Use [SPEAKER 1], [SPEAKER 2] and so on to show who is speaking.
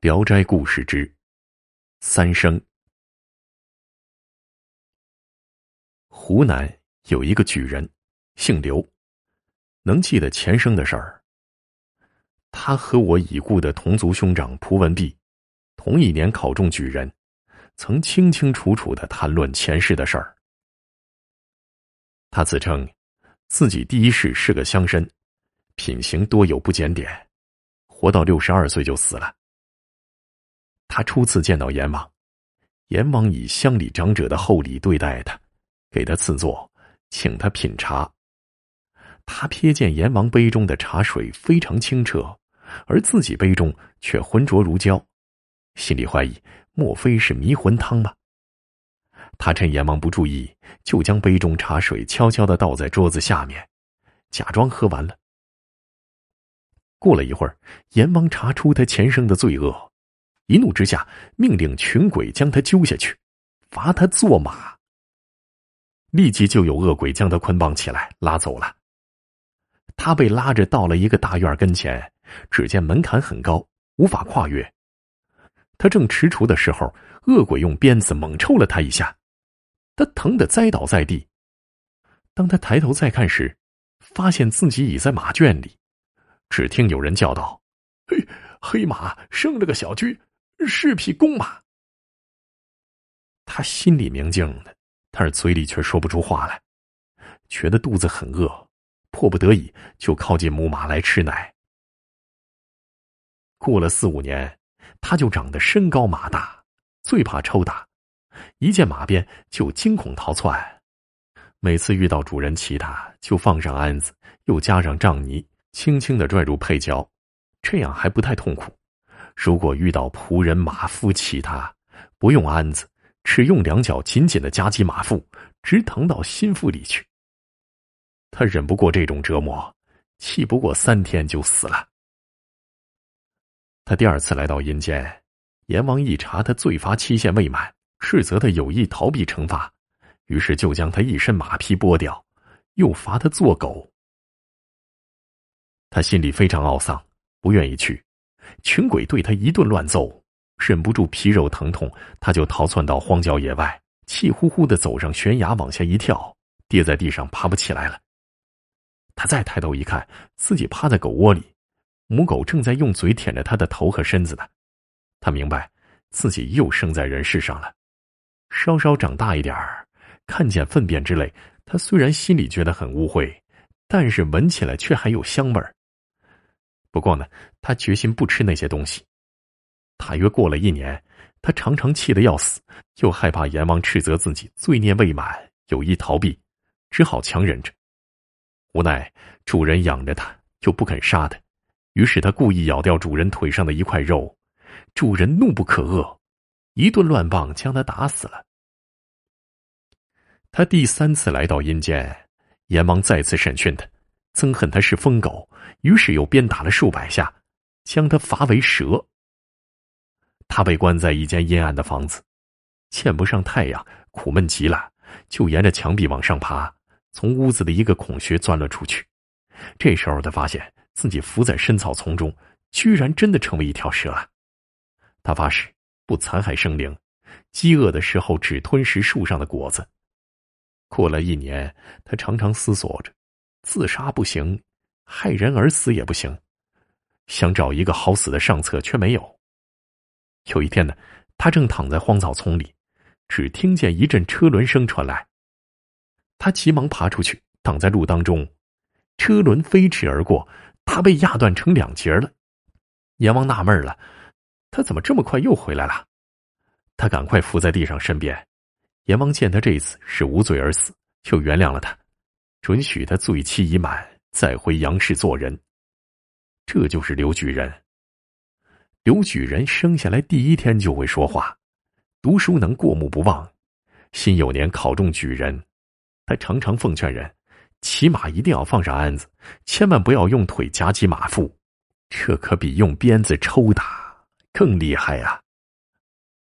[SPEAKER 1] 聊斋故事之三生。湖南有一个举人，姓刘，能记得前生的事儿。他和我已故的同族兄长蒲文弼同一年考中举人，曾清清楚楚的谈论前世的事儿。他自称自己第一世是个乡绅，品行多有不检点，活到六十二岁就死了。他初次见到阎王，阎王以乡里长者的厚礼对待他，给他赐座，请他品茶。他瞥见阎王杯中的茶水非常清澈，而自己杯中却浑浊如胶，心里怀疑莫非是迷魂汤吗？他趁阎王不注意，就将杯中茶水悄悄的倒在桌子下面，假装喝完了。过了一会儿，阎王查出他前生的罪恶。一怒之下，命令群鬼将他揪下去，罚他坐马。立即就有恶鬼将他捆绑起来拉走了。他被拉着到了一个大院跟前，只见门槛很高，无法跨越。他正踟蹰的时候，恶鬼用鞭子猛抽了他一下，他疼得栽倒在地。当他抬头再看时，发现自己已在马圈里。只听有人叫道：“嘿，黑马生了个小驹。”是匹公马，他心里明镜的，但是嘴里却说不出话来，觉得肚子很饿，迫不得已就靠近母马来吃奶。过了四五年，他就长得身高马大，最怕抽打，一见马鞭就惊恐逃窜。每次遇到主人骑他，就放上鞍子，又加上杖泥，轻轻的拽入配角，这样还不太痛苦。如果遇到仆人、马夫骑他，不用鞍子，只用两脚紧紧的夹击马腹，直疼到心腹里去。他忍不过这种折磨，气不过三天就死了。他第二次来到阴间，阎王一查他罪罚期限未满，斥责他有意逃避惩罚，于是就将他一身马皮剥掉，又罚他做狗。他心里非常懊丧，不愿意去。群鬼对他一顿乱揍，忍不住皮肉疼痛，他就逃窜到荒郊野外，气呼呼的走上悬崖，往下一跳，跌在地上，爬不起来了。他再抬头一看，自己趴在狗窝里，母狗正在用嘴舔着他的头和身子呢。他明白，自己又生在人世上了。稍稍长大一点儿，看见粪便之类，他虽然心里觉得很污秽，但是闻起来却还有香味儿。不过呢，他决心不吃那些东西。大约过了一年，他常常气得要死，又害怕阎王斥责自己罪孽未满，有意逃避，只好强忍着。无奈主人养着他，又不肯杀他，于是他故意咬掉主人腿上的一块肉。主人怒不可遏，一顿乱棒将他打死了。他第三次来到阴间，阎王再次审讯他。憎恨他是疯狗，于是又鞭打了数百下，将他罚为蛇。他被关在一间阴暗的房子，见不上太阳，苦闷极了，就沿着墙壁往上爬，从屋子的一个孔穴钻了出去。这时候，他发现自己伏在深草丛中，居然真的成为一条蛇了。他发誓不残害生灵，饥饿的时候只吞食树上的果子。过了一年，他常常思索着。自杀不行，害人而死也不行，想找一个好死的上策却没有。有一天呢，他正躺在荒草丛里，只听见一阵车轮声传来。他急忙爬出去，挡在路当中，车轮飞驰而过，他被压断成两截了。阎王纳闷了，他怎么这么快又回来了？他赶快伏在地上身边。阎王见他这一次是无罪而死，就原谅了他。准许他罪期已满，再回阳世做人。这就是刘举人。刘举人生下来第一天就会说话，读书能过目不忘。辛酉年考中举人，他常常奉劝人：骑马一定要放上鞍子，千万不要用腿夹击马腹，这可比用鞭子抽打更厉害啊！